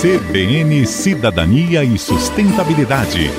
CBN Cidadania e Sustentabilidade.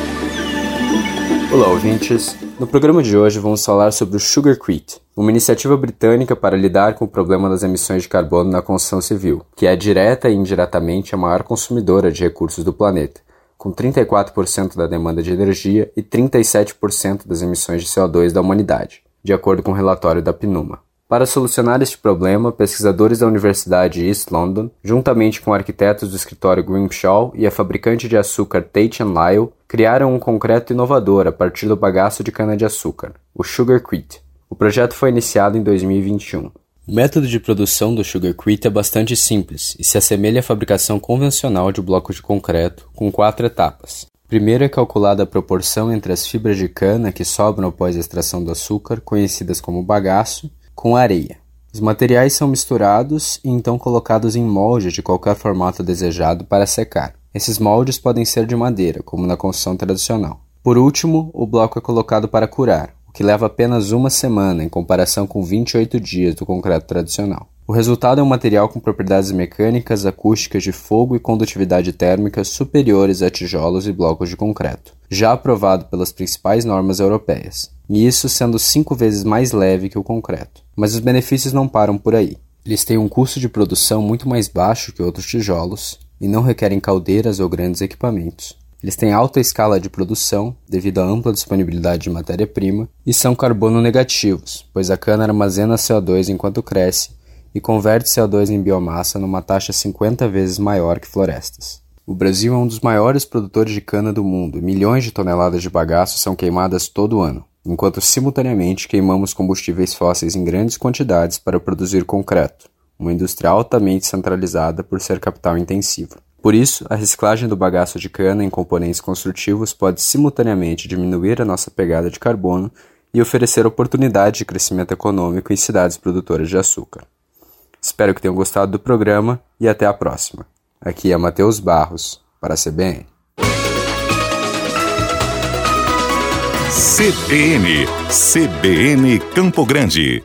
Olá, ouvintes. No programa de hoje vamos falar sobre o Sugarcrete, uma iniciativa britânica para lidar com o problema das emissões de carbono na construção civil, que é direta e indiretamente a maior consumidora de recursos do planeta, com 34% da demanda de energia e 37% das emissões de CO2 da humanidade, de acordo com o um relatório da PNUMA. Para solucionar este problema, pesquisadores da Universidade East London, juntamente com arquitetos do escritório Grimshaw e a fabricante de açúcar Tate Lyle, criaram um concreto inovador a partir do bagaço de cana-de-açúcar, o Sugarcrete. O projeto foi iniciado em 2021. O método de produção do Sugarcrete é bastante simples e se assemelha à fabricação convencional de blocos de concreto, com quatro etapas. Primeiro é calculada a proporção entre as fibras de cana que sobram após a extração do açúcar, conhecidas como bagaço, com areia. Os materiais são misturados e então colocados em moldes de qualquer formato desejado para secar. Esses moldes podem ser de madeira, como na construção tradicional. Por último, o bloco é colocado para curar, o que leva apenas uma semana em comparação com 28 dias do concreto tradicional. O resultado é um material com propriedades mecânicas, acústicas de fogo e condutividade térmica superiores a tijolos e blocos de concreto, já aprovado pelas principais normas europeias e isso sendo cinco vezes mais leve que o concreto. Mas os benefícios não param por aí. Eles têm um custo de produção muito mais baixo que outros tijolos e não requerem caldeiras ou grandes equipamentos. Eles têm alta escala de produção devido à ampla disponibilidade de matéria-prima e são carbono negativos, pois a cana armazena CO2 enquanto cresce e converte CO2 em biomassa numa taxa 50 vezes maior que florestas. O Brasil é um dos maiores produtores de cana do mundo milhões de toneladas de bagaço são queimadas todo ano enquanto simultaneamente queimamos combustíveis fósseis em grandes quantidades para produzir concreto, uma indústria altamente centralizada por ser capital intensivo. Por isso, a reciclagem do bagaço de cana em componentes construtivos pode simultaneamente diminuir a nossa pegada de carbono e oferecer oportunidade de crescimento econômico em cidades produtoras de açúcar. Espero que tenham gostado do programa e até a próxima. Aqui é Matheus Barros, para a CBN. CBN, CBN Campo Grande.